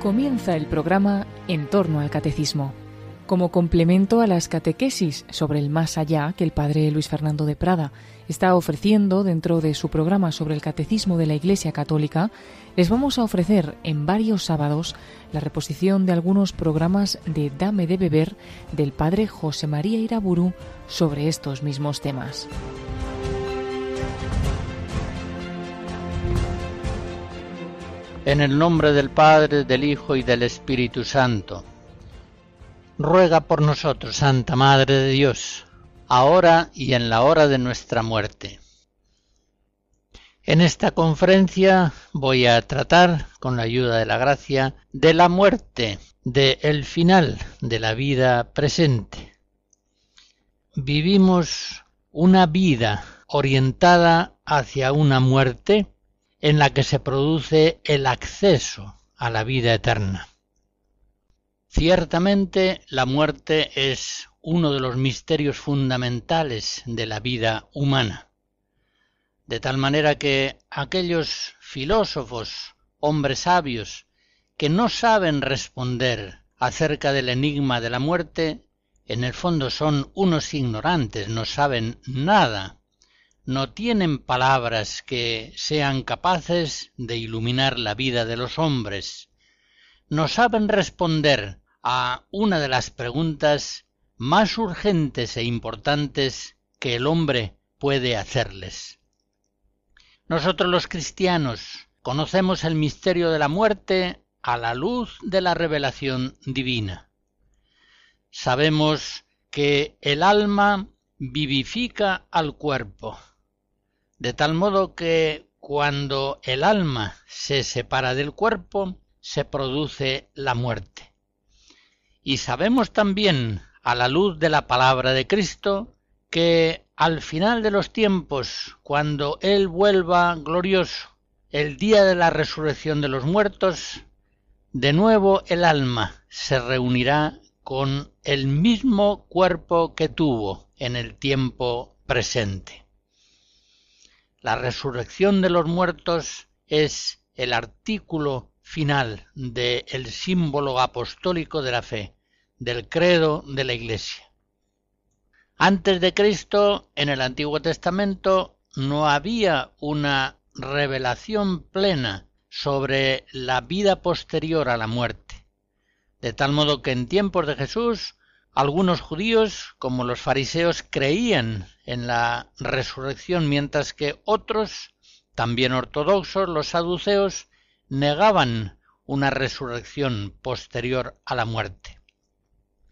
Comienza el programa En torno al Catecismo. Como complemento a las catequesis sobre el más allá que el padre Luis Fernando de Prada está ofreciendo dentro de su programa sobre el Catecismo de la Iglesia Católica, les vamos a ofrecer en varios sábados la reposición de algunos programas de Dame de Beber del padre José María Iraburu sobre estos mismos temas. En el nombre del Padre, del Hijo y del Espíritu Santo. Ruega por nosotros, Santa Madre de Dios, ahora y en la hora de nuestra muerte. En esta conferencia voy a tratar, con la ayuda de la gracia, de la muerte, de el final de la vida presente. Vivimos una vida orientada hacia una muerte en la que se produce el acceso a la vida eterna. Ciertamente la muerte es uno de los misterios fundamentales de la vida humana, de tal manera que aquellos filósofos, hombres sabios, que no saben responder acerca del enigma de la muerte, en el fondo son unos ignorantes, no saben nada no tienen palabras que sean capaces de iluminar la vida de los hombres. No saben responder a una de las preguntas más urgentes e importantes que el hombre puede hacerles. Nosotros los cristianos conocemos el misterio de la muerte a la luz de la revelación divina. Sabemos que el alma vivifica al cuerpo de tal modo que cuando el alma se separa del cuerpo, se produce la muerte. Y sabemos también, a la luz de la palabra de Cristo, que al final de los tiempos, cuando Él vuelva glorioso, el día de la resurrección de los muertos, de nuevo el alma se reunirá con el mismo cuerpo que tuvo en el tiempo presente. La resurrección de los muertos es el artículo final del símbolo apostólico de la fe, del credo de la Iglesia. Antes de Cristo, en el Antiguo Testamento, no había una revelación plena sobre la vida posterior a la muerte, de tal modo que en tiempos de Jesús algunos judíos, como los fariseos, creían en la resurrección, mientras que otros, también ortodoxos, los saduceos, negaban una resurrección posterior a la muerte.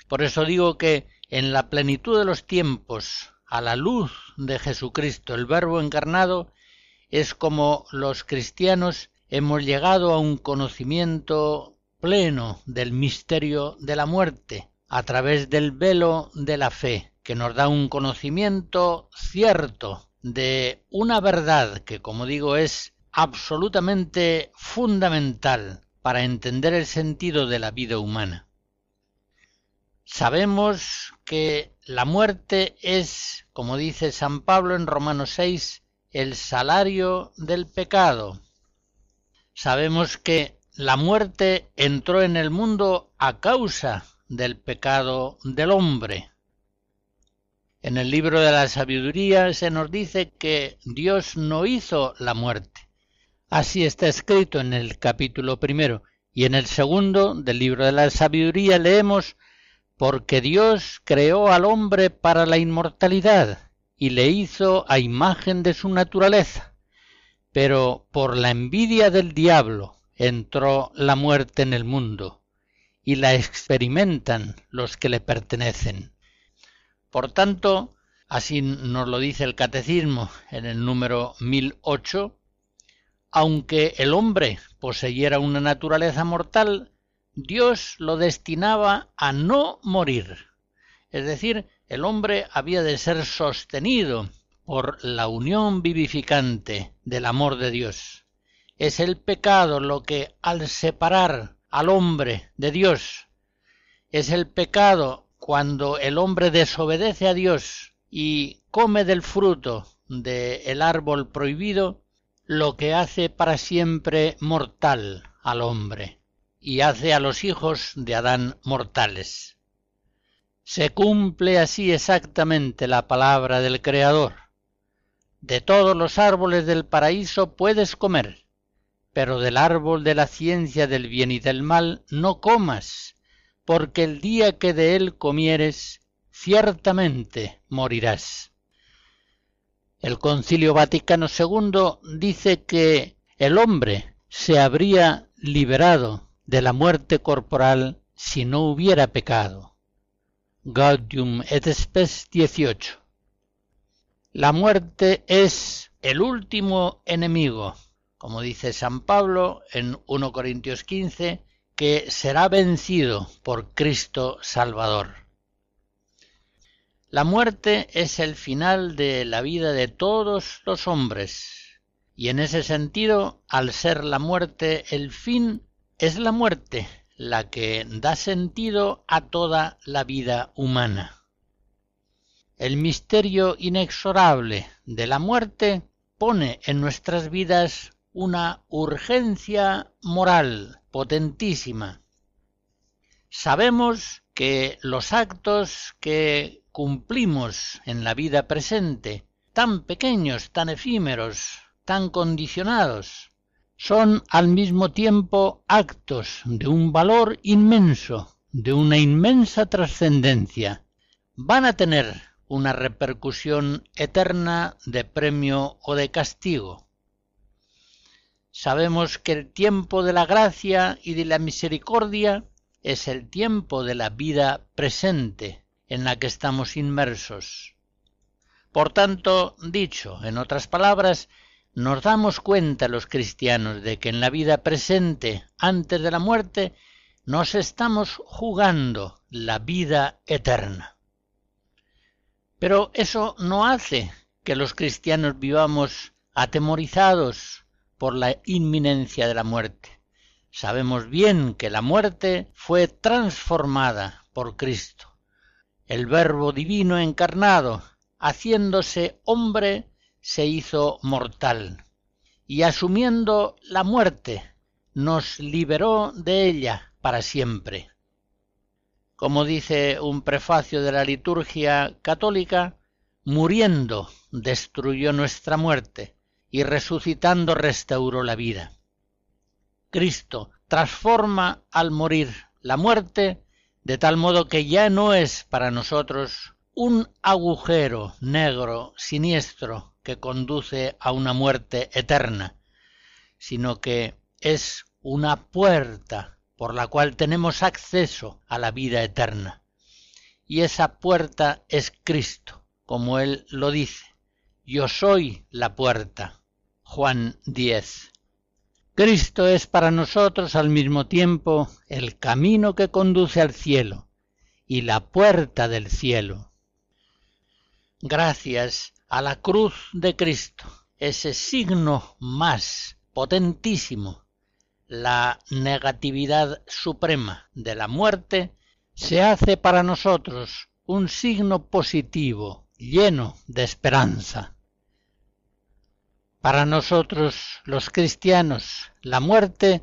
Por eso digo que en la plenitud de los tiempos, a la luz de Jesucristo, el Verbo encarnado, es como los cristianos hemos llegado a un conocimiento pleno del misterio de la muerte, a través del velo de la fe, que nos da un conocimiento cierto de una verdad que, como digo, es absolutamente fundamental para entender el sentido de la vida humana. Sabemos que la muerte es, como dice San Pablo en Romanos 6, el salario del pecado. Sabemos que la muerte entró en el mundo a causa del pecado del hombre. En el libro de la sabiduría se nos dice que Dios no hizo la muerte. Así está escrito en el capítulo primero y en el segundo del libro de la sabiduría leemos porque Dios creó al hombre para la inmortalidad y le hizo a imagen de su naturaleza. Pero por la envidia del diablo entró la muerte en el mundo y la experimentan los que le pertenecen. Por tanto, así nos lo dice el Catecismo en el número 1008, aunque el hombre poseyera una naturaleza mortal, Dios lo destinaba a no morir. Es decir, el hombre había de ser sostenido por la unión vivificante del amor de Dios. Es el pecado lo que, al separar al hombre de Dios. Es el pecado cuando el hombre desobedece a Dios y come del fruto del árbol prohibido, lo que hace para siempre mortal al hombre. y hace a los hijos de Adán mortales. Se cumple así exactamente la palabra del Creador. De todos los árboles del paraíso puedes comer, pero del árbol de la ciencia del bien y del mal no comas, porque el día que de él comieres, ciertamente morirás. El Concilio Vaticano II dice que el hombre se habría liberado de la muerte corporal si no hubiera pecado. Gaudium et Spes 18. La muerte es el último enemigo, como dice San Pablo en 1 Corintios 15, que será vencido por Cristo Salvador. La muerte es el final de la vida de todos los hombres, y en ese sentido, al ser la muerte el fin, es la muerte la que da sentido a toda la vida humana. El misterio inexorable de la muerte pone en nuestras vidas una urgencia moral potentísima. Sabemos que los actos que cumplimos en la vida presente, tan pequeños, tan efímeros, tan condicionados, son al mismo tiempo actos de un valor inmenso, de una inmensa trascendencia. Van a tener una repercusión eterna de premio o de castigo. Sabemos que el tiempo de la gracia y de la misericordia es el tiempo de la vida presente, en la que estamos inmersos. Por tanto, dicho en otras palabras, nos damos cuenta los cristianos de que en la vida presente, antes de la muerte, nos estamos jugando la vida eterna. Pero eso no hace que los cristianos vivamos atemorizados por la inminencia de la muerte. Sabemos bien que la muerte fue transformada por Cristo el Verbo divino encarnado, haciéndose hombre, se hizo mortal, y asumiendo la muerte, nos liberó de ella para siempre. Como dice un prefacio de la liturgia católica, muriendo destruyó nuestra muerte y resucitando restauró la vida. Cristo transforma al morir la muerte de tal modo que ya no es para nosotros un agujero negro, siniestro, que conduce a una muerte eterna, sino que es una puerta por la cual tenemos acceso a la vida eterna. Y esa puerta es Cristo, como él lo dice. Yo soy la puerta. Juan 10. Cristo es para nosotros al mismo tiempo el camino que conduce al cielo y la puerta del cielo. Gracias a la cruz de Cristo, ese signo más potentísimo, la negatividad suprema de la muerte, se hace para nosotros un signo positivo, lleno de esperanza. Para nosotros los cristianos la muerte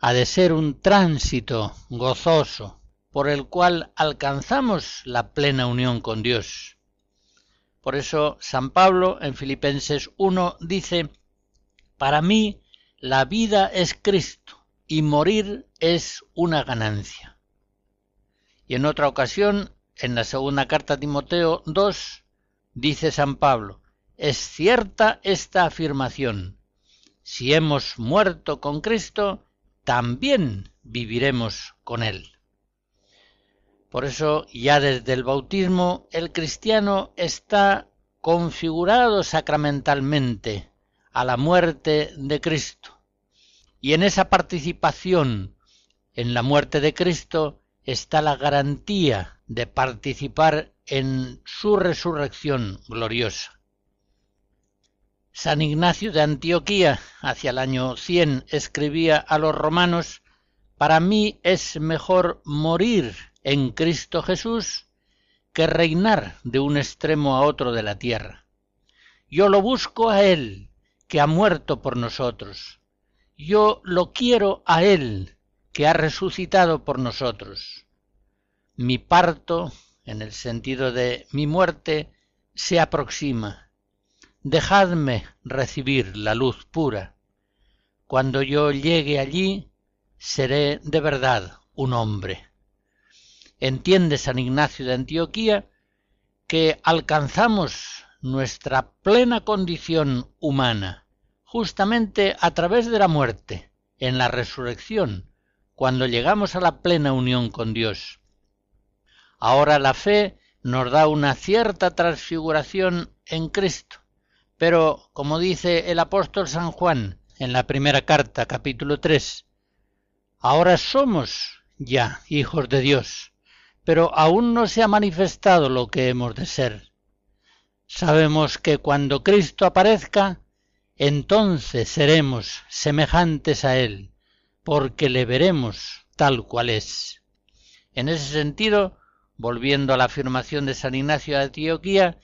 ha de ser un tránsito gozoso por el cual alcanzamos la plena unión con Dios. Por eso San Pablo en Filipenses 1 dice, Para mí la vida es Cristo y morir es una ganancia. Y en otra ocasión, en la segunda carta a Timoteo 2, dice San Pablo, es cierta esta afirmación. Si hemos muerto con Cristo, también viviremos con Él. Por eso ya desde el bautismo el cristiano está configurado sacramentalmente a la muerte de Cristo. Y en esa participación en la muerte de Cristo está la garantía de participar en su resurrección gloriosa. San Ignacio de Antioquía, hacia el año 100, escribía a los romanos, Para mí es mejor morir en Cristo Jesús que reinar de un extremo a otro de la tierra. Yo lo busco a Él, que ha muerto por nosotros. Yo lo quiero a Él, que ha resucitado por nosotros. Mi parto, en el sentido de mi muerte, se aproxima. Dejadme recibir la luz pura. Cuando yo llegue allí, seré de verdad un hombre. Entiende San Ignacio de Antioquía que alcanzamos nuestra plena condición humana justamente a través de la muerte, en la resurrección, cuando llegamos a la plena unión con Dios. Ahora la fe nos da una cierta transfiguración en Cristo, pero, como dice el apóstol San Juan en la primera carta, capítulo 3, ahora somos ya hijos de Dios, pero aún no se ha manifestado lo que hemos de ser. Sabemos que cuando Cristo aparezca, entonces seremos semejantes a Él, porque le veremos tal cual es. En ese sentido, volviendo a la afirmación de San Ignacio de Antioquía,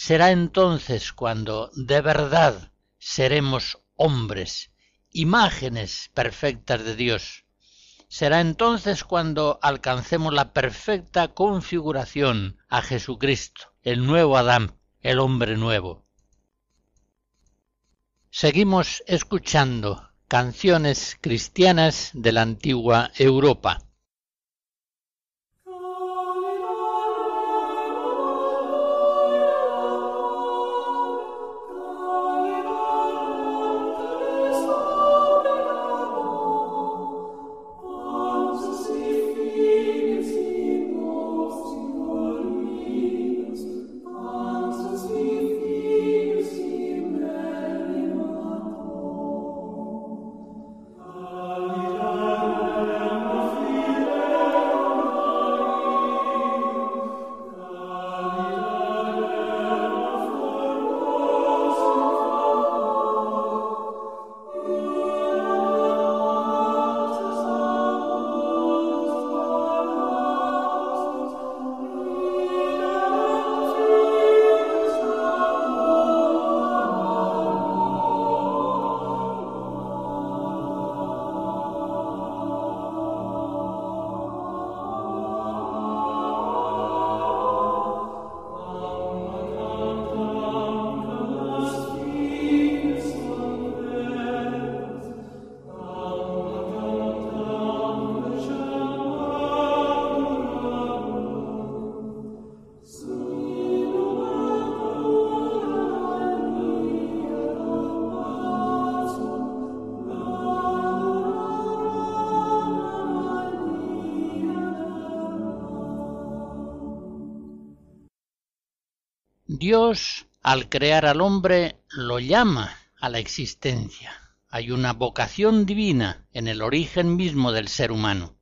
será entonces cuando de verdad seremos hombres, imágenes perfectas de Dios, Será entonces cuando alcancemos la perfecta configuración a Jesucristo, el nuevo Adán, el hombre nuevo. Seguimos escuchando canciones cristianas de la antigua Europa. Dios, al crear al hombre, lo llama a la existencia. Hay una vocación divina en el origen mismo del ser humano.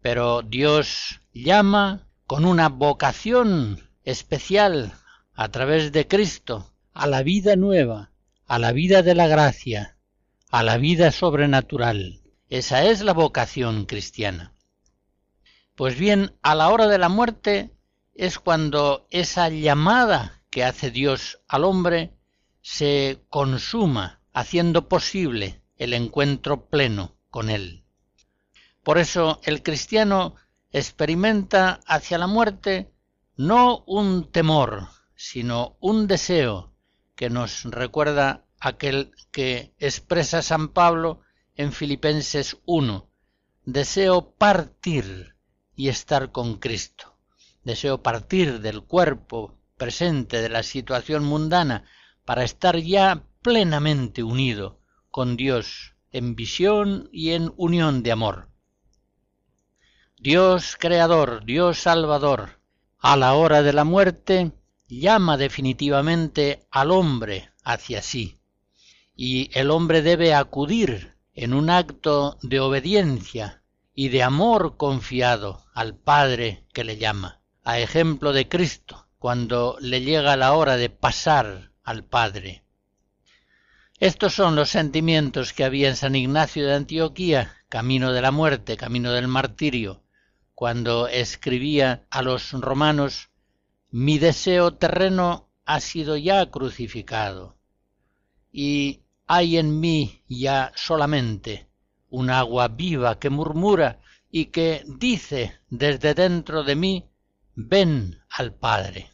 Pero Dios llama con una vocación especial a través de Cristo a la vida nueva, a la vida de la gracia, a la vida sobrenatural. Esa es la vocación cristiana. Pues bien, a la hora de la muerte es cuando esa llamada que hace Dios al hombre se consuma, haciendo posible el encuentro pleno con Él. Por eso el cristiano experimenta hacia la muerte no un temor, sino un deseo que nos recuerda aquel que expresa San Pablo en Filipenses 1, deseo partir y estar con Cristo deseo partir del cuerpo presente de la situación mundana para estar ya plenamente unido con Dios en visión y en unión de amor. Dios Creador, Dios Salvador, a la hora de la muerte, llama definitivamente al hombre hacia sí, y el hombre debe acudir en un acto de obediencia y de amor confiado al Padre que le llama a ejemplo de Cristo cuando le llega la hora de pasar al Padre. Estos son los sentimientos que había en San Ignacio de Antioquía, camino de la muerte, camino del martirio, cuando escribía a los romanos Mi deseo terreno ha sido ya crucificado, y hay en mí ya solamente un agua viva que murmura y que dice desde dentro de mí, ven al Padre.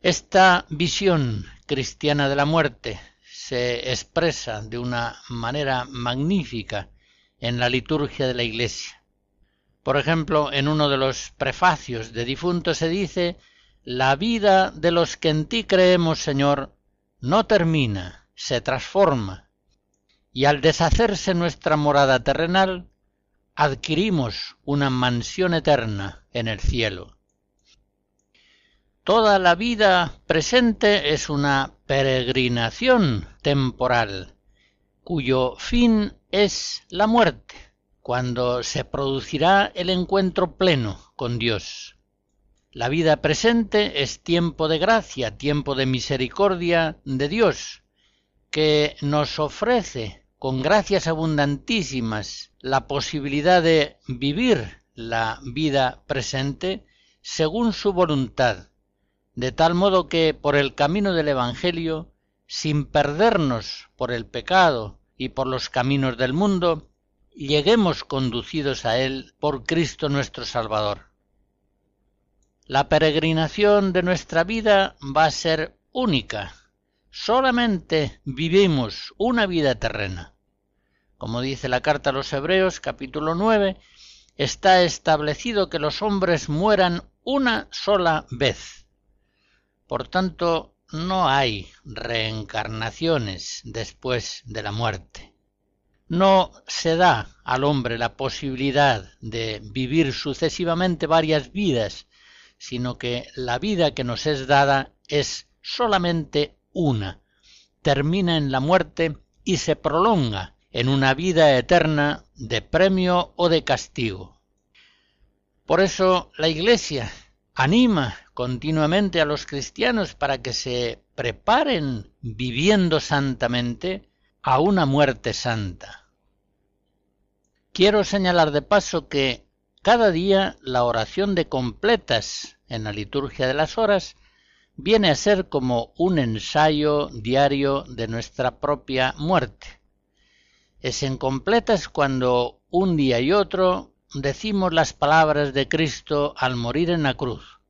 Esta visión cristiana de la muerte se expresa de una manera magnífica en la liturgia de la Iglesia. Por ejemplo, en uno de los prefacios de difunto se dice La vida de los que en ti creemos, Señor, no termina, se transforma, y al deshacerse nuestra morada terrenal, adquirimos una mansión eterna en el cielo. Toda la vida presente es una peregrinación temporal, cuyo fin es la muerte, cuando se producirá el encuentro pleno con Dios. La vida presente es tiempo de gracia, tiempo de misericordia de Dios, que nos ofrece con gracias abundantísimas la posibilidad de vivir la vida presente según su voluntad, de tal modo que por el camino del Evangelio, sin perdernos por el pecado y por los caminos del mundo, lleguemos conducidos a Él por Cristo nuestro Salvador. La peregrinación de nuestra vida va a ser única. Solamente vivimos una vida terrena. Como dice la carta a los Hebreos capítulo 9, está establecido que los hombres mueran una sola vez. Por tanto, no hay reencarnaciones después de la muerte. No se da al hombre la posibilidad de vivir sucesivamente varias vidas, sino que la vida que nos es dada es solamente una, termina en la muerte y se prolonga en una vida eterna de premio o de castigo. Por eso la Iglesia anima continuamente a los cristianos para que se preparen viviendo santamente a una muerte santa. Quiero señalar de paso que cada día la oración de completas en la liturgia de las horas viene a ser como un ensayo diario de nuestra propia muerte. Es en completas cuando un día y otro decimos las palabras de Cristo al morir en la cruz.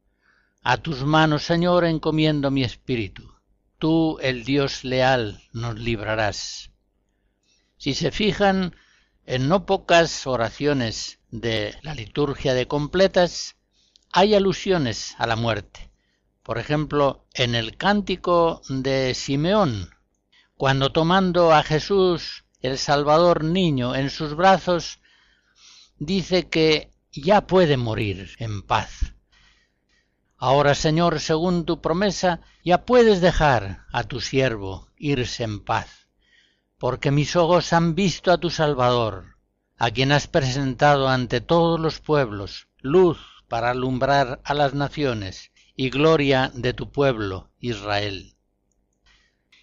A tus manos, Señor, encomiendo mi espíritu. Tú, el Dios leal, nos librarás. Si se fijan en no pocas oraciones de la liturgia de completas, hay alusiones a la muerte. Por ejemplo, en el cántico de Simeón, cuando tomando a Jesús, el Salvador niño, en sus brazos, dice que ya puede morir en paz. Ahora, Señor, según tu promesa, ya puedes dejar a tu siervo irse en paz, porque mis ojos han visto a tu Salvador, a quien has presentado ante todos los pueblos, luz para alumbrar a las naciones y gloria de tu pueblo, Israel.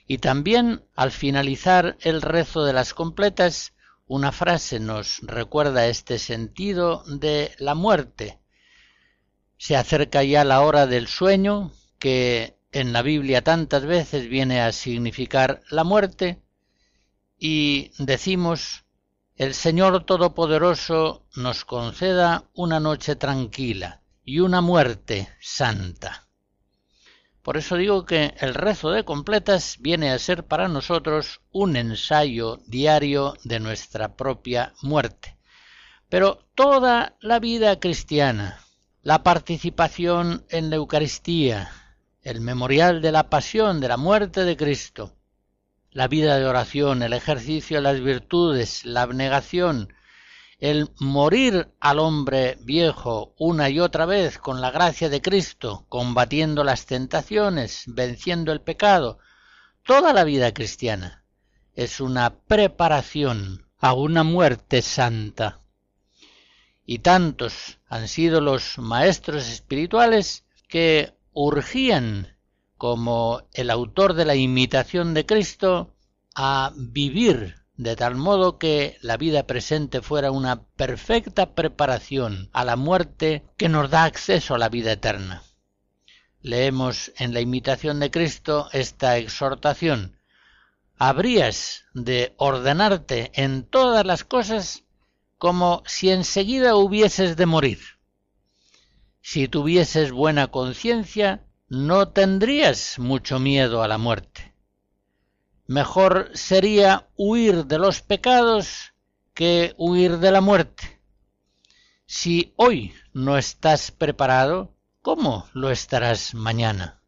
Y también, al finalizar el rezo de las completas, una frase nos recuerda este sentido de la muerte, se acerca ya la hora del sueño, que en la Biblia tantas veces viene a significar la muerte, y decimos, el Señor Todopoderoso nos conceda una noche tranquila y una muerte santa. Por eso digo que el rezo de completas viene a ser para nosotros un ensayo diario de nuestra propia muerte. Pero toda la vida cristiana, la participación en la Eucaristía, el memorial de la pasión, de la muerte de Cristo, la vida de oración, el ejercicio de las virtudes, la abnegación, el morir al hombre viejo una y otra vez con la gracia de Cristo, combatiendo las tentaciones, venciendo el pecado, toda la vida cristiana es una preparación a una muerte santa. Y tantos han sido los maestros espirituales que urgían, como el autor de la imitación de Cristo, a vivir de tal modo que la vida presente fuera una perfecta preparación a la muerte que nos da acceso a la vida eterna. Leemos en la imitación de Cristo esta exhortación habrías de ordenarte en todas las cosas como si enseguida hubieses de morir. Si tuvieses buena conciencia, no tendrías mucho miedo a la muerte. Mejor sería huir de los pecados que huir de la muerte. Si hoy no estás preparado, ¿cómo lo estarás mañana?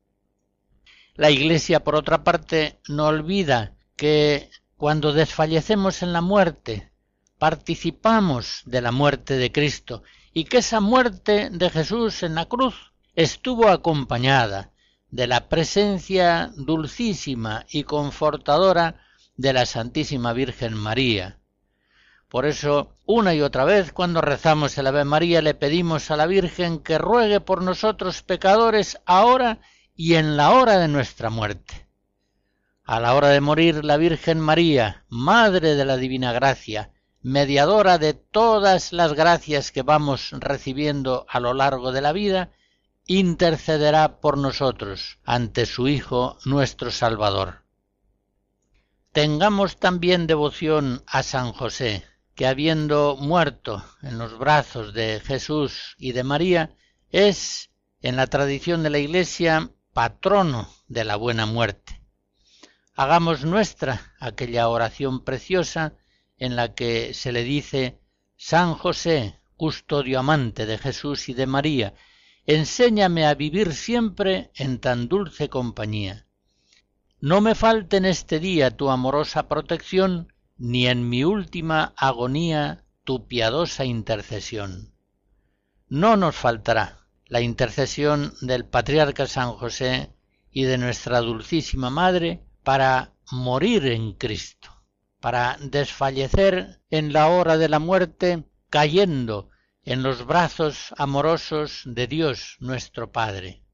La Iglesia, por otra parte, no olvida que cuando desfallecemos en la muerte, participamos de la muerte de Cristo y que esa muerte de Jesús en la cruz estuvo acompañada de la presencia dulcísima y confortadora de la Santísima Virgen María. Por eso, una y otra vez, cuando rezamos el Ave María, le pedimos a la Virgen que ruegue por nosotros pecadores ahora y en la hora de nuestra muerte. A la hora de morir, la Virgen María, Madre de la Divina Gracia, mediadora de todas las gracias que vamos recibiendo a lo largo de la vida, intercederá por nosotros ante su Hijo nuestro Salvador. Tengamos también devoción a San José, que habiendo muerto en los brazos de Jesús y de María, es, en la tradición de la Iglesia, patrono de la buena muerte. Hagamos nuestra aquella oración preciosa en la que se le dice San José, custodio amante de Jesús y de María, enséñame a vivir siempre en tan dulce compañía. No me falte en este día tu amorosa protección, ni en mi última agonía tu piadosa intercesión. No nos faltará la intercesión del patriarca San José y de nuestra dulcísima Madre para morir en Cristo, para desfallecer en la hora de la muerte cayendo en los brazos amorosos de Dios nuestro Padre.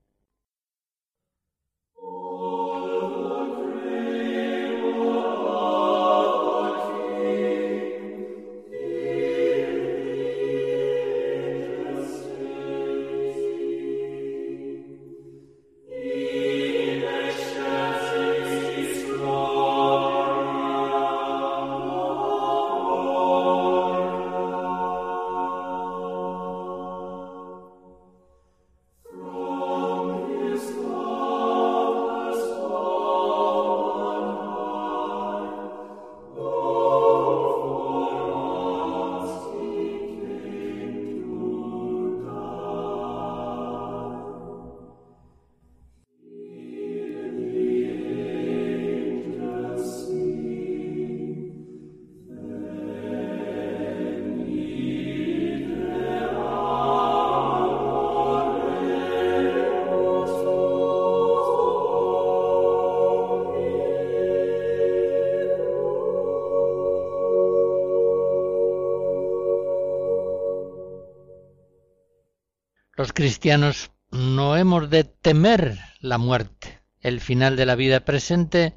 Los cristianos no hemos de temer la muerte, el final de la vida presente,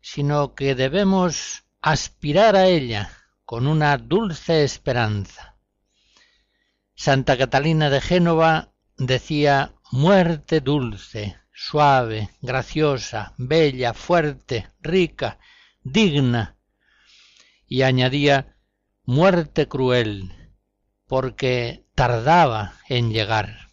sino que debemos aspirar a ella con una dulce esperanza. Santa Catalina de Génova decía muerte dulce, suave, graciosa, bella, fuerte, rica, digna, y añadía muerte cruel, porque tardaba en llegar.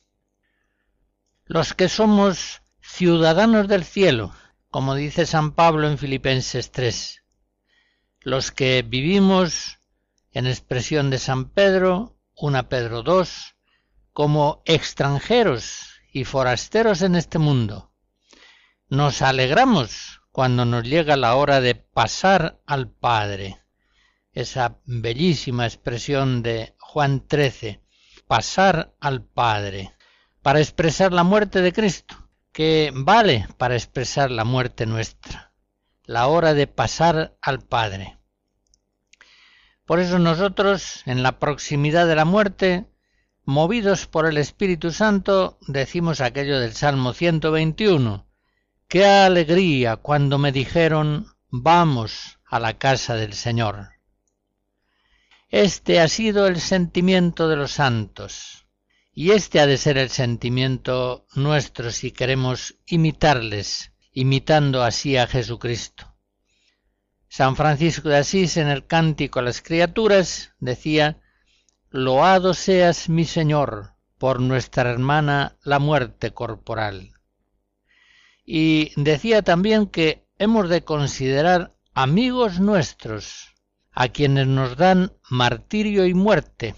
Los que somos ciudadanos del cielo, como dice San Pablo en Filipenses 3, los que vivimos, en expresión de San Pedro, una Pedro 2, como extranjeros y forasteros en este mundo, nos alegramos cuando nos llega la hora de pasar al Padre. Esa bellísima expresión de Juan 13, pasar al Padre, para expresar la muerte de Cristo, que vale para expresar la muerte nuestra, la hora de pasar al Padre. Por eso nosotros, en la proximidad de la muerte, movidos por el Espíritu Santo, decimos aquello del Salmo 121, qué alegría cuando me dijeron, vamos a la casa del Señor. Este ha sido el sentimiento de los santos, y este ha de ser el sentimiento nuestro si queremos imitarles, imitando así a Jesucristo. San Francisco de Asís en el Cántico a las Criaturas decía, Loado seas mi Señor por nuestra hermana la muerte corporal. Y decía también que hemos de considerar amigos nuestros a quienes nos dan martirio y muerte,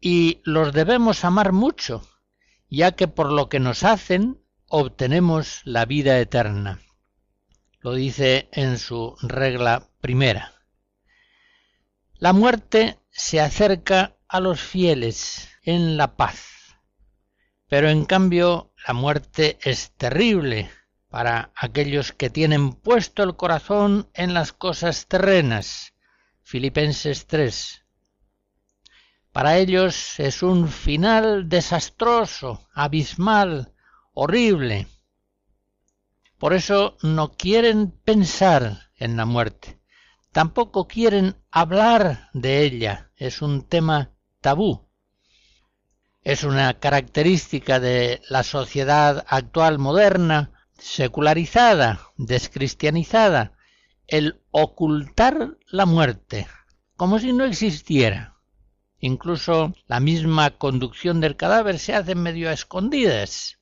y los debemos amar mucho, ya que por lo que nos hacen obtenemos la vida eterna. Lo dice en su regla primera. La muerte se acerca a los fieles en la paz, pero en cambio la muerte es terrible para aquellos que tienen puesto el corazón en las cosas terrenas. Filipenses 3. Para ellos es un final desastroso, abismal, horrible. Por eso no quieren pensar en la muerte, tampoco quieren hablar de ella, es un tema tabú. Es una característica de la sociedad actual moderna secularizada, descristianizada, el ocultar la muerte, como si no existiera. Incluso la misma conducción del cadáver se hace medio a escondidas.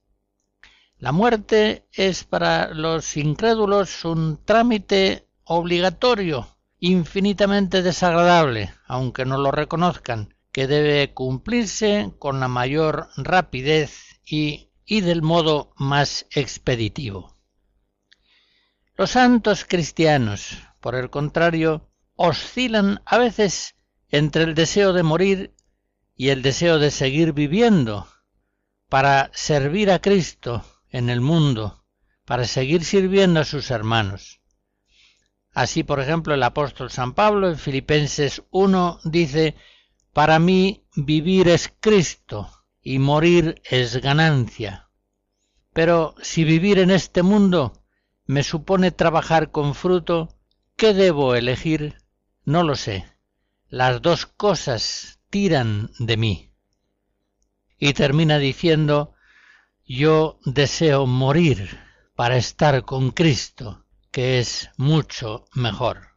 La muerte es para los incrédulos un trámite obligatorio, infinitamente desagradable, aunque no lo reconozcan, que debe cumplirse con la mayor rapidez y y del modo más expeditivo. Los santos cristianos, por el contrario, oscilan a veces entre el deseo de morir y el deseo de seguir viviendo para servir a Cristo en el mundo, para seguir sirviendo a sus hermanos. Así, por ejemplo, el apóstol San Pablo en Filipenses 1 dice, Para mí vivir es Cristo y morir es ganancia. Pero si vivir en este mundo me supone trabajar con fruto, ¿qué debo elegir? No lo sé. Las dos cosas tiran de mí. Y termina diciendo, yo deseo morir para estar con Cristo, que es mucho mejor.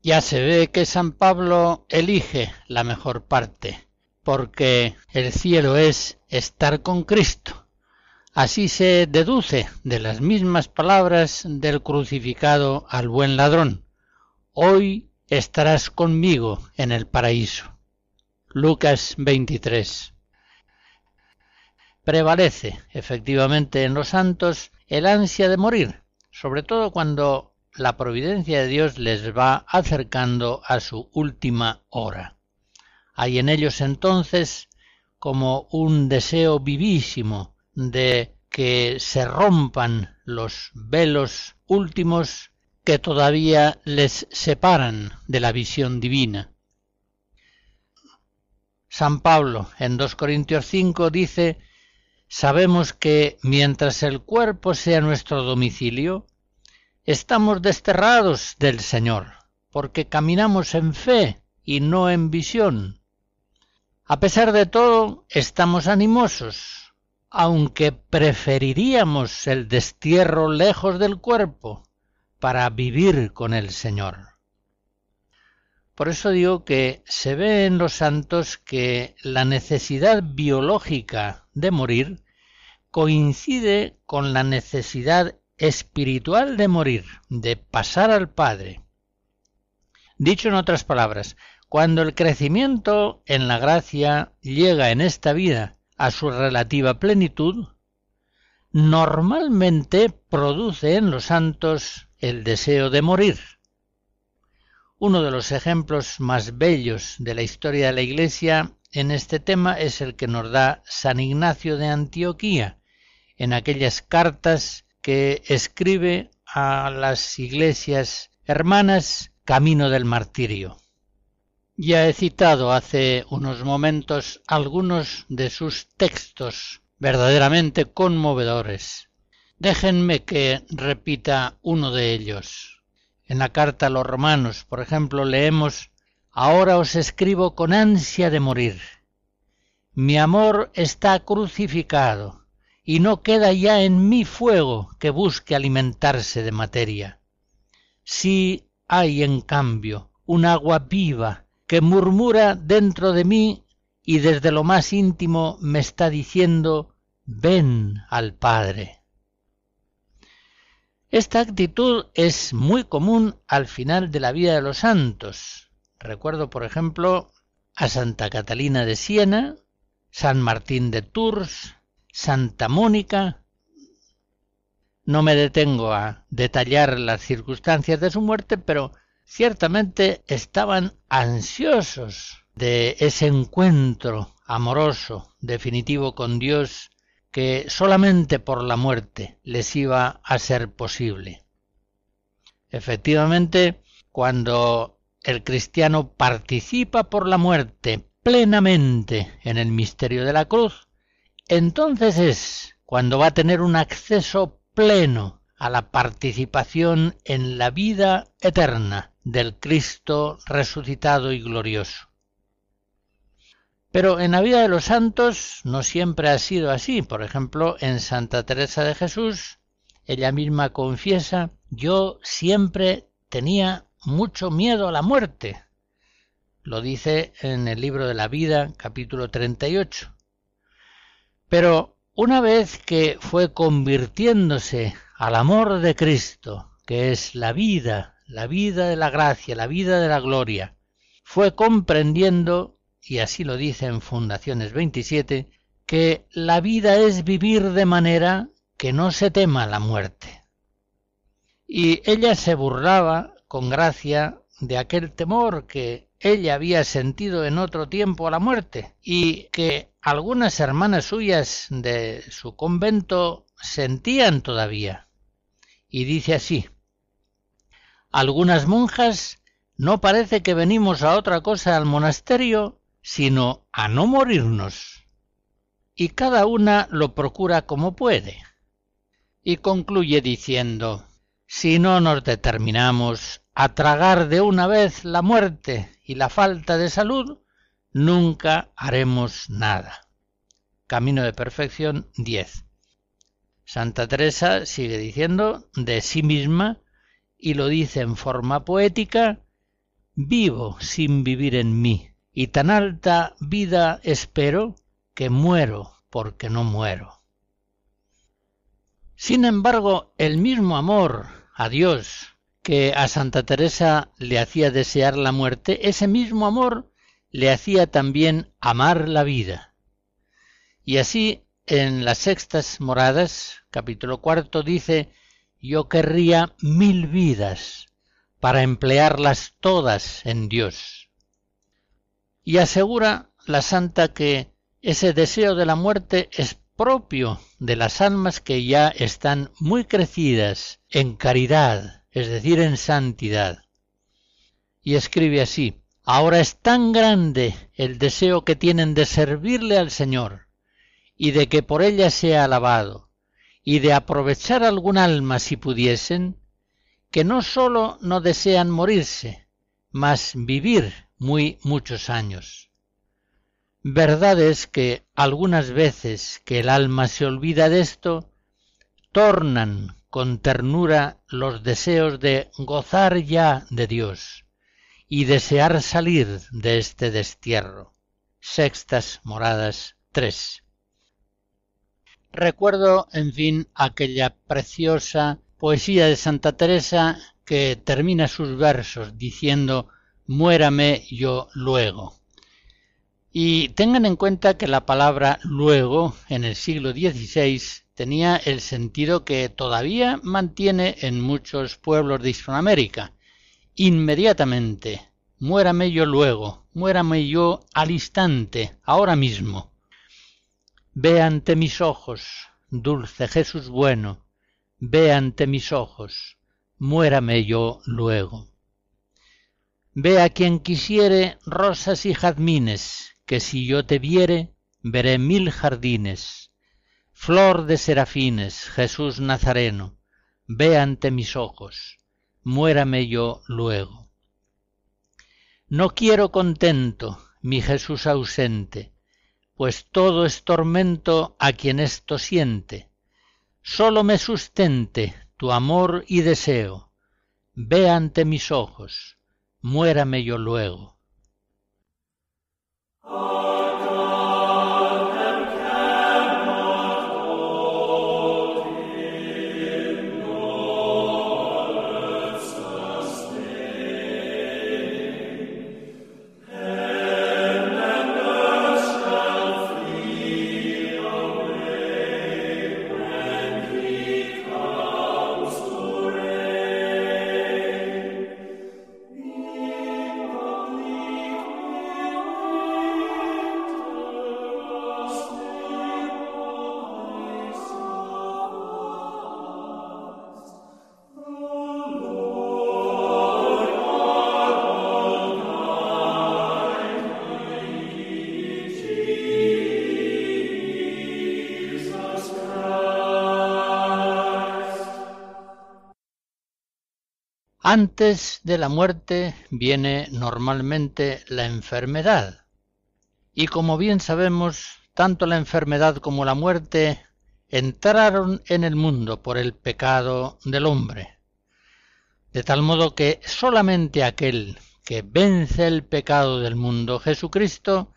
Ya se ve que San Pablo elige la mejor parte, porque el cielo es estar con Cristo. Así se deduce de las mismas palabras del crucificado al buen ladrón. Hoy estarás conmigo en el paraíso. Lucas 23. Prevalece efectivamente en los santos el ansia de morir, sobre todo cuando la providencia de Dios les va acercando a su última hora. Hay en ellos entonces como un deseo vivísimo de que se rompan los velos últimos que todavía les separan de la visión divina. San Pablo en 2 Corintios 5 dice, sabemos que mientras el cuerpo sea nuestro domicilio, estamos desterrados del Señor, porque caminamos en fe y no en visión. A pesar de todo, estamos animosos, aunque preferiríamos el destierro lejos del cuerpo para vivir con el Señor. Por eso digo que se ve en los santos que la necesidad biológica de morir coincide con la necesidad espiritual de morir, de pasar al Padre. Dicho en otras palabras, cuando el crecimiento en la gracia llega en esta vida a su relativa plenitud, normalmente produce en los santos el deseo de morir. Uno de los ejemplos más bellos de la historia de la Iglesia en este tema es el que nos da San Ignacio de Antioquía en aquellas cartas que escribe a las iglesias hermanas camino del martirio. Ya he citado hace unos momentos algunos de sus textos verdaderamente conmovedores. Déjenme que repita uno de ellos. En la carta a los romanos, por ejemplo, leemos Ahora os escribo con ansia de morir. Mi amor está crucificado, y no queda ya en mí fuego que busque alimentarse de materia. Sí hay en cambio un agua viva que murmura dentro de mí y desde lo más íntimo me está diciendo ven al Padre. Esta actitud es muy común al final de la vida de los santos. Recuerdo, por ejemplo, a Santa Catalina de Siena, San Martín de Tours, Santa Mónica. No me detengo a detallar las circunstancias de su muerte, pero ciertamente estaban ansiosos de ese encuentro amoroso, definitivo con Dios que solamente por la muerte les iba a ser posible. Efectivamente, cuando el cristiano participa por la muerte plenamente en el misterio de la cruz, entonces es cuando va a tener un acceso pleno a la participación en la vida eterna del Cristo resucitado y glorioso. Pero en la vida de los santos no siempre ha sido así. Por ejemplo, en Santa Teresa de Jesús, ella misma confiesa, yo siempre tenía mucho miedo a la muerte. Lo dice en el libro de la vida, capítulo 38. Pero una vez que fue convirtiéndose al amor de Cristo, que es la vida, la vida de la gracia, la vida de la gloria, fue comprendiendo y así lo dice en Fundaciones 27, que la vida es vivir de manera que no se tema la muerte. Y ella se burlaba con gracia de aquel temor que ella había sentido en otro tiempo a la muerte y que algunas hermanas suyas de su convento sentían todavía. Y dice así, algunas monjas no parece que venimos a otra cosa al monasterio sino a no morirnos. Y cada una lo procura como puede. Y concluye diciendo, si no nos determinamos a tragar de una vez la muerte y la falta de salud, nunca haremos nada. Camino de Perfección 10. Santa Teresa sigue diciendo de sí misma, y lo dice en forma poética, vivo sin vivir en mí y tan alta vida espero que muero porque no muero. Sin embargo, el mismo amor a Dios que a Santa Teresa le hacía desear la muerte, ese mismo amor le hacía también amar la vida. Y así en las sextas moradas, capítulo cuarto, dice, yo querría mil vidas para emplearlas todas en Dios y asegura la santa que ese deseo de la muerte es propio de las almas que ya están muy crecidas en caridad, es decir, en santidad. Y escribe así, ahora es tan grande el deseo que tienen de servirle al Señor, y de que por ella sea alabado, y de aprovechar algún alma si pudiesen, que no sólo no desean morirse, mas vivir muy muchos años. Verdad es que algunas veces que el alma se olvida de esto, tornan con ternura los deseos de gozar ya de Dios y desear salir de este destierro. Sextas Moradas 3. Recuerdo, en fin, aquella preciosa poesía de Santa Teresa que termina sus versos diciendo muérame yo luego. Y tengan en cuenta que la palabra luego en el siglo XVI tenía el sentido que todavía mantiene en muchos pueblos de Hispanoamérica. Inmediatamente, muérame yo luego, muérame yo al instante, ahora mismo. Ve ante mis ojos, dulce Jesús bueno, ve ante mis ojos, muérame yo luego. Ve a quien quisiere rosas y jazmines, que si yo te viere, veré mil jardines. Flor de serafines, Jesús Nazareno, ve ante mis ojos, muérame yo luego. No quiero contento, mi Jesús ausente, pues todo es tormento a quien esto siente. Sólo me sustente tu amor y deseo, ve ante mis ojos, muérame yo luego. Antes de la muerte viene normalmente la enfermedad. Y como bien sabemos, tanto la enfermedad como la muerte entraron en el mundo por el pecado del hombre. De tal modo que solamente aquel que vence el pecado del mundo, Jesucristo,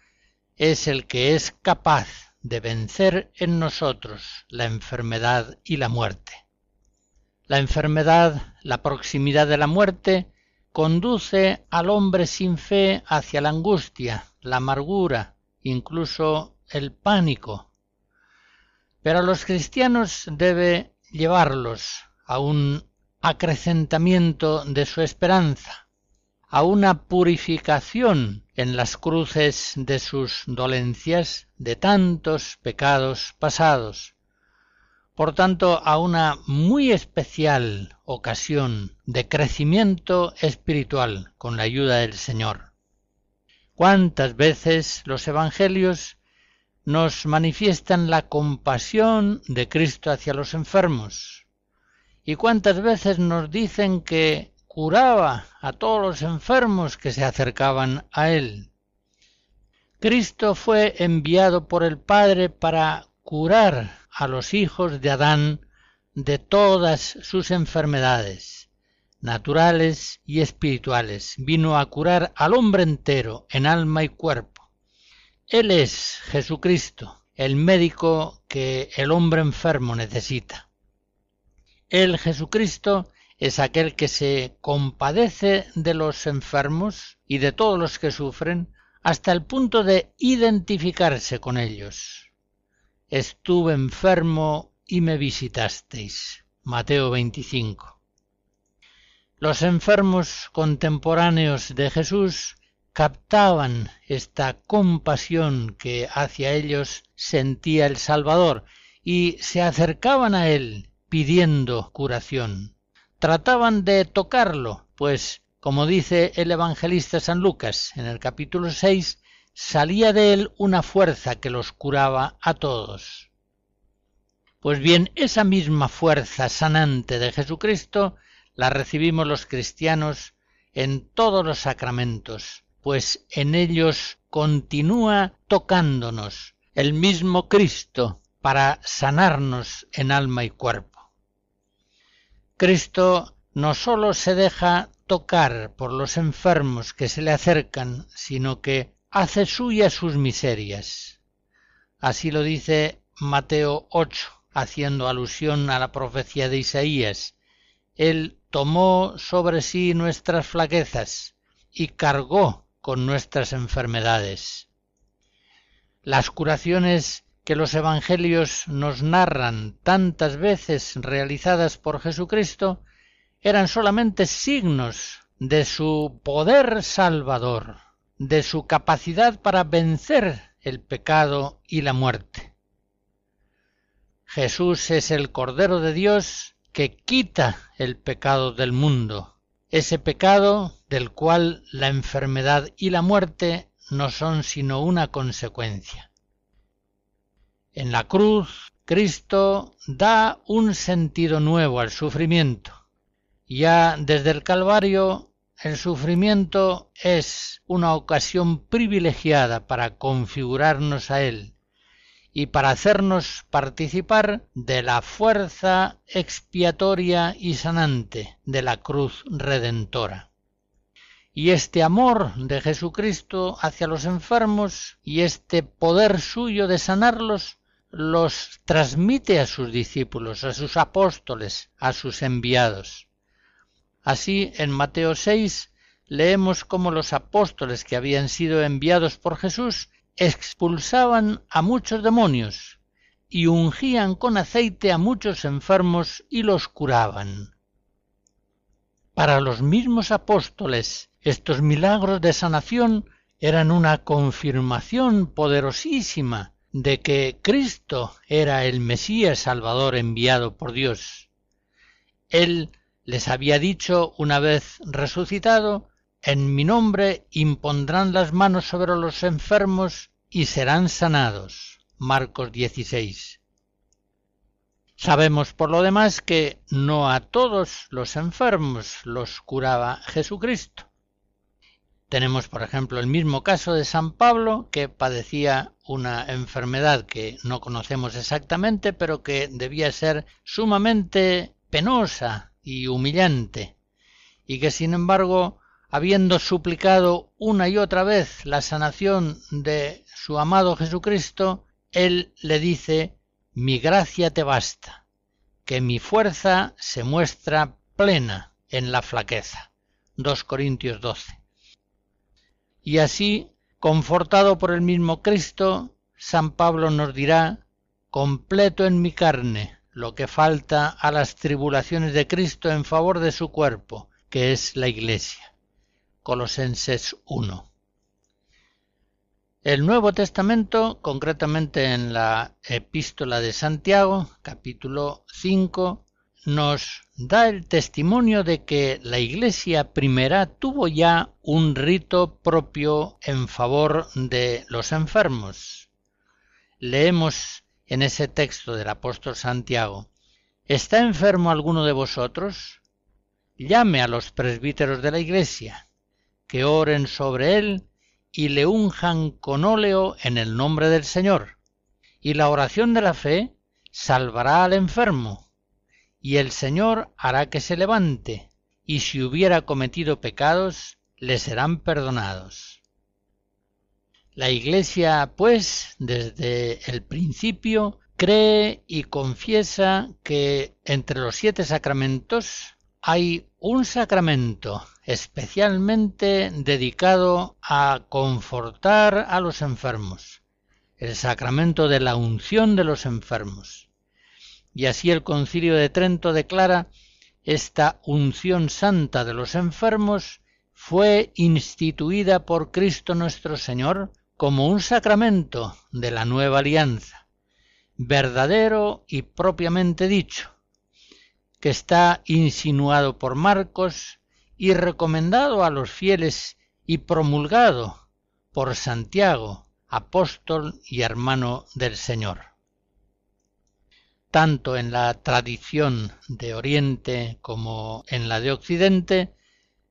es el que es capaz de vencer en nosotros la enfermedad y la muerte. La enfermedad, la proximidad de la muerte, conduce al hombre sin fe hacia la angustia, la amargura, incluso el pánico. Pero a los cristianos debe llevarlos a un acrecentamiento de su esperanza, a una purificación en las cruces de sus dolencias, de tantos pecados pasados, por tanto, a una muy especial ocasión de crecimiento espiritual con la ayuda del Señor. ¿Cuántas veces los Evangelios nos manifiestan la compasión de Cristo hacia los enfermos? ¿Y cuántas veces nos dicen que curaba a todos los enfermos que se acercaban a Él? Cristo fue enviado por el Padre para curar a los hijos de Adán de todas sus enfermedades, naturales y espirituales. Vino a curar al hombre entero en alma y cuerpo. Él es Jesucristo, el médico que el hombre enfermo necesita. Él, Jesucristo, es aquel que se compadece de los enfermos y de todos los que sufren hasta el punto de identificarse con ellos estuve enfermo y me visitasteis. Mateo 25. Los enfermos contemporáneos de Jesús captaban esta compasión que hacia ellos sentía el Salvador y se acercaban a él pidiendo curación. Trataban de tocarlo, pues, como dice el evangelista San Lucas en el capítulo 6, salía de él una fuerza que los curaba a todos. Pues bien, esa misma fuerza sanante de Jesucristo la recibimos los cristianos en todos los sacramentos, pues en ellos continúa tocándonos el mismo Cristo para sanarnos en alma y cuerpo. Cristo no sólo se deja tocar por los enfermos que se le acercan, sino que hace suyas sus miserias. Así lo dice Mateo 8, haciendo alusión a la profecía de Isaías. Él tomó sobre sí nuestras flaquezas y cargó con nuestras enfermedades. Las curaciones que los evangelios nos narran tantas veces realizadas por Jesucristo eran solamente signos de su poder salvador de su capacidad para vencer el pecado y la muerte. Jesús es el Cordero de Dios que quita el pecado del mundo, ese pecado del cual la enfermedad y la muerte no son sino una consecuencia. En la cruz, Cristo da un sentido nuevo al sufrimiento. Ya desde el Calvario el sufrimiento es una ocasión privilegiada para configurarnos a Él y para hacernos participar de la fuerza expiatoria y sanante de la cruz redentora. Y este amor de Jesucristo hacia los enfermos y este poder suyo de sanarlos los transmite a sus discípulos, a sus apóstoles, a sus enviados. Así, en Mateo 6 leemos cómo los apóstoles que habían sido enviados por Jesús expulsaban a muchos demonios y ungían con aceite a muchos enfermos y los curaban. Para los mismos apóstoles, estos milagros de sanación eran una confirmación poderosísima de que Cristo era el Mesías Salvador enviado por Dios. Él les había dicho una vez resucitado, en mi nombre impondrán las manos sobre los enfermos y serán sanados. Marcos 16. Sabemos por lo demás que no a todos los enfermos los curaba Jesucristo. Tenemos, por ejemplo, el mismo caso de San Pablo, que padecía una enfermedad que no conocemos exactamente, pero que debía ser sumamente penosa y humillante, y que sin embargo, habiendo suplicado una y otra vez la sanación de su amado Jesucristo, él le dice, mi gracia te basta, que mi fuerza se muestra plena en la flaqueza. 2 Corintios 12. Y así, confortado por el mismo Cristo, San Pablo nos dirá, completo en mi carne lo que falta a las tribulaciones de Cristo en favor de su cuerpo, que es la Iglesia. Colosenses 1. El Nuevo Testamento, concretamente en la epístola de Santiago, capítulo 5, nos da el testimonio de que la Iglesia primera tuvo ya un rito propio en favor de los enfermos. Leemos en ese texto del apóstol Santiago, ¿Está enfermo alguno de vosotros? Llame a los presbíteros de la Iglesia, que oren sobre él y le unjan con óleo en el nombre del Señor. Y la oración de la fe salvará al enfermo y el Señor hará que se levante, y si hubiera cometido pecados, le serán perdonados. La Iglesia, pues, desde el principio, cree y confiesa que entre los siete sacramentos hay un sacramento especialmente dedicado a confortar a los enfermos, el sacramento de la unción de los enfermos. Y así el concilio de Trento declara esta unción santa de los enfermos fue instituida por Cristo nuestro Señor como un sacramento de la nueva alianza, verdadero y propiamente dicho, que está insinuado por Marcos y recomendado a los fieles y promulgado por Santiago, apóstol y hermano del Señor. Tanto en la tradición de Oriente como en la de Occidente,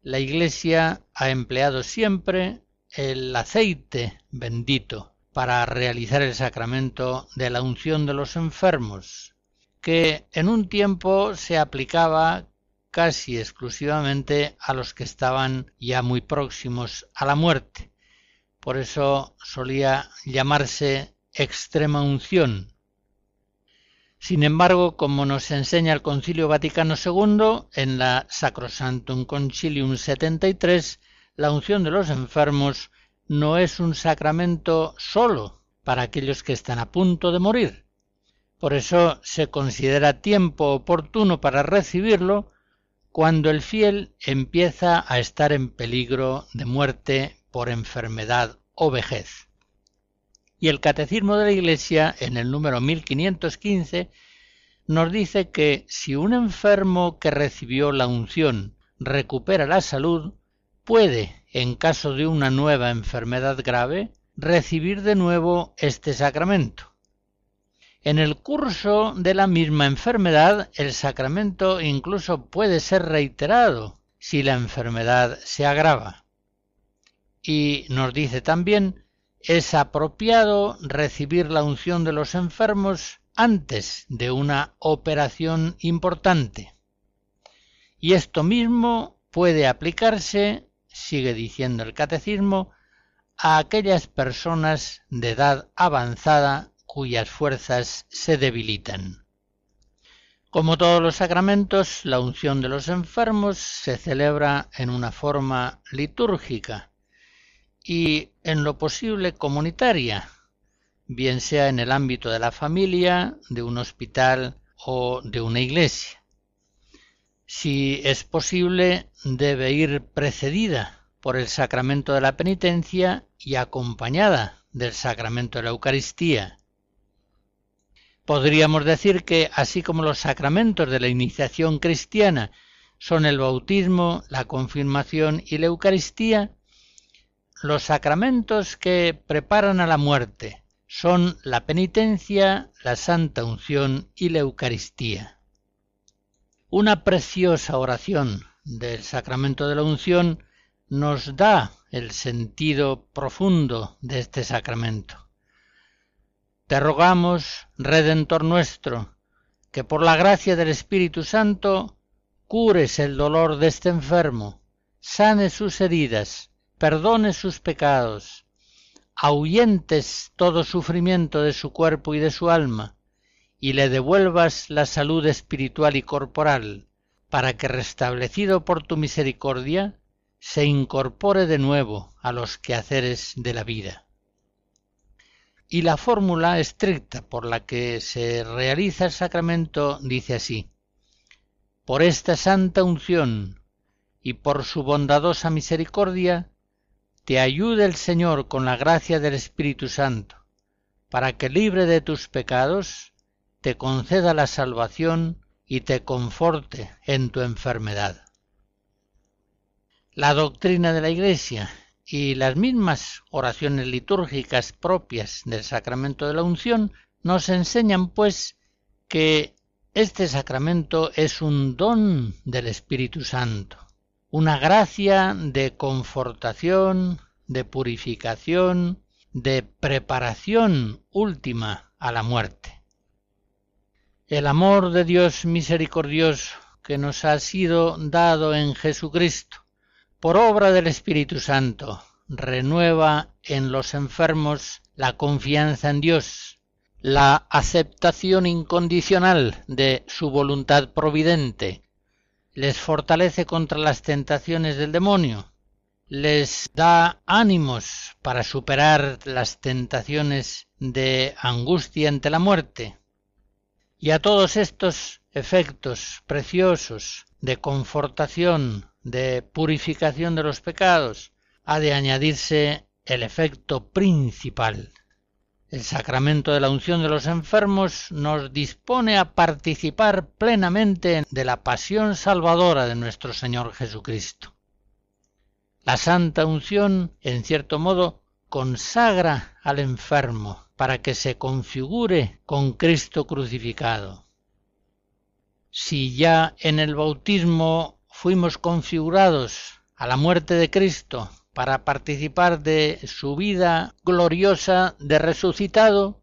la Iglesia ha empleado siempre el aceite bendito para realizar el sacramento de la unción de los enfermos, que en un tiempo se aplicaba casi exclusivamente a los que estaban ya muy próximos a la muerte. Por eso solía llamarse extrema unción, sin embargo, como nos enseña el Concilio Vaticano II en la Sacrosanctum Concilium 73, la unción de los enfermos no es un sacramento solo para aquellos que están a punto de morir. Por eso se considera tiempo oportuno para recibirlo cuando el fiel empieza a estar en peligro de muerte por enfermedad o vejez. Y el Catecismo de la Iglesia, en el número 1515, nos dice que si un enfermo que recibió la unción recupera la salud, puede, en caso de una nueva enfermedad grave, recibir de nuevo este sacramento. En el curso de la misma enfermedad, el sacramento incluso puede ser reiterado si la enfermedad se agrava. Y nos dice también es apropiado recibir la unción de los enfermos antes de una operación importante. Y esto mismo puede aplicarse, sigue diciendo el catecismo, a aquellas personas de edad avanzada cuyas fuerzas se debilitan. Como todos los sacramentos, la unción de los enfermos se celebra en una forma litúrgica y en lo posible comunitaria, bien sea en el ámbito de la familia, de un hospital o de una iglesia. Si es posible, debe ir precedida por el sacramento de la penitencia y acompañada del sacramento de la Eucaristía. Podríamos decir que, así como los sacramentos de la iniciación cristiana son el bautismo, la confirmación y la Eucaristía, los sacramentos que preparan a la muerte, son la penitencia, la santa unción y la Eucaristía. Una preciosa oración del sacramento de la unción nos da el sentido profundo de este sacramento. Te rogamos, Redentor nuestro, que por la gracia del Espíritu Santo cures el dolor de este enfermo, sane sus heridas, perdone sus pecados, ahuyentes todo sufrimiento de su cuerpo y de su alma, y le devuelvas la salud espiritual y corporal, para que restablecido por tu misericordia, se incorpore de nuevo a los quehaceres de la vida. Y la fórmula estricta por la que se realiza el sacramento dice así, por esta santa unción y por su bondadosa misericordia, te ayude el Señor con la gracia del Espíritu Santo, para que libre de tus pecados, te conceda la salvación y te conforte en tu enfermedad. La doctrina de la Iglesia y las mismas oraciones litúrgicas propias del sacramento de la unción nos enseñan, pues, que este sacramento es un don del Espíritu Santo, una gracia de confortación, de purificación, de preparación última a la muerte. El amor de Dios misericordioso que nos ha sido dado en Jesucristo, por obra del Espíritu Santo, renueva en los enfermos la confianza en Dios, la aceptación incondicional de su voluntad providente, les fortalece contra las tentaciones del demonio, les da ánimos para superar las tentaciones de angustia ante la muerte. Y a todos estos efectos preciosos de confortación, de purificación de los pecados, ha de añadirse el efecto principal el sacramento de la unción de los enfermos nos dispone a participar plenamente de la pasión salvadora de nuestro Señor Jesucristo. La santa unción, en cierto modo, consagra al enfermo para que se configure con Cristo crucificado. Si ya en el bautismo fuimos configurados a la muerte de Cristo para participar de su vida gloriosa de resucitado,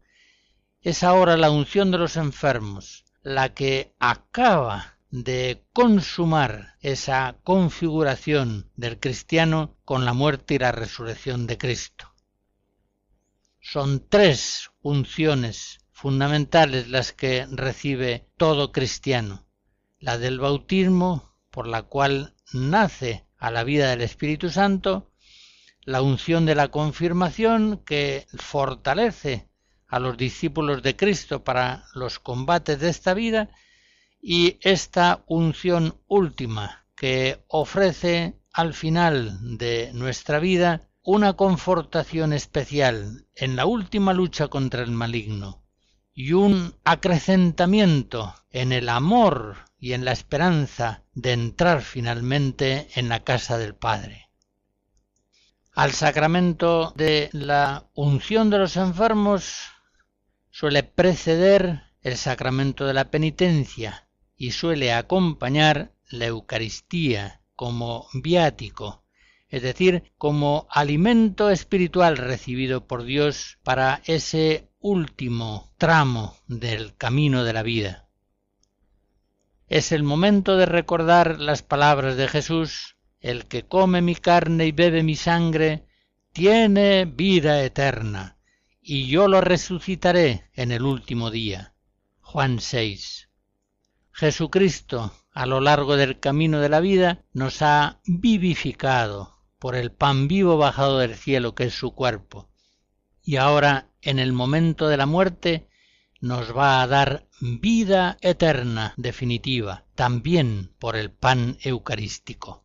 es ahora la unción de los enfermos la que acaba de consumar esa configuración del cristiano con la muerte y la resurrección de Cristo. Son tres unciones fundamentales las que recibe todo cristiano. La del bautismo, por la cual nace a la vida del Espíritu Santo, la unción de la confirmación que fortalece a los discípulos de Cristo para los combates de esta vida y esta unción última que ofrece al final de nuestra vida una confortación especial en la última lucha contra el maligno y un acrecentamiento en el amor y en la esperanza de entrar finalmente en la casa del Padre. Al sacramento de la unción de los enfermos suele preceder el sacramento de la penitencia y suele acompañar la Eucaristía como viático es decir, como alimento espiritual recibido por Dios para ese último tramo del camino de la vida. Es el momento de recordar las palabras de Jesús, el que come mi carne y bebe mi sangre, tiene vida eterna, y yo lo resucitaré en el último día. Juan 6. Jesucristo, a lo largo del camino de la vida, nos ha vivificado por el pan vivo bajado del cielo que es su cuerpo. Y ahora, en el momento de la muerte, nos va a dar vida eterna definitiva, también por el pan eucarístico.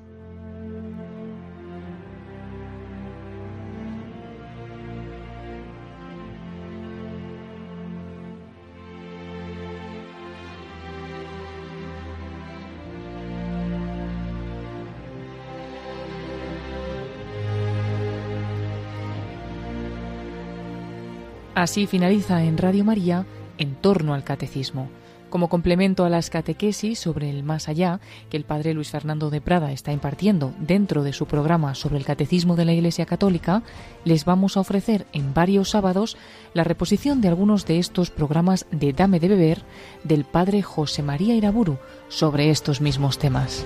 Así finaliza en Radio María en torno al catecismo. Como complemento a las catequesis sobre el más allá que el padre Luis Fernando de Prada está impartiendo dentro de su programa sobre el catecismo de la Iglesia Católica, les vamos a ofrecer en varios sábados la reposición de algunos de estos programas de Dame de Beber del padre José María Iraburu sobre estos mismos temas.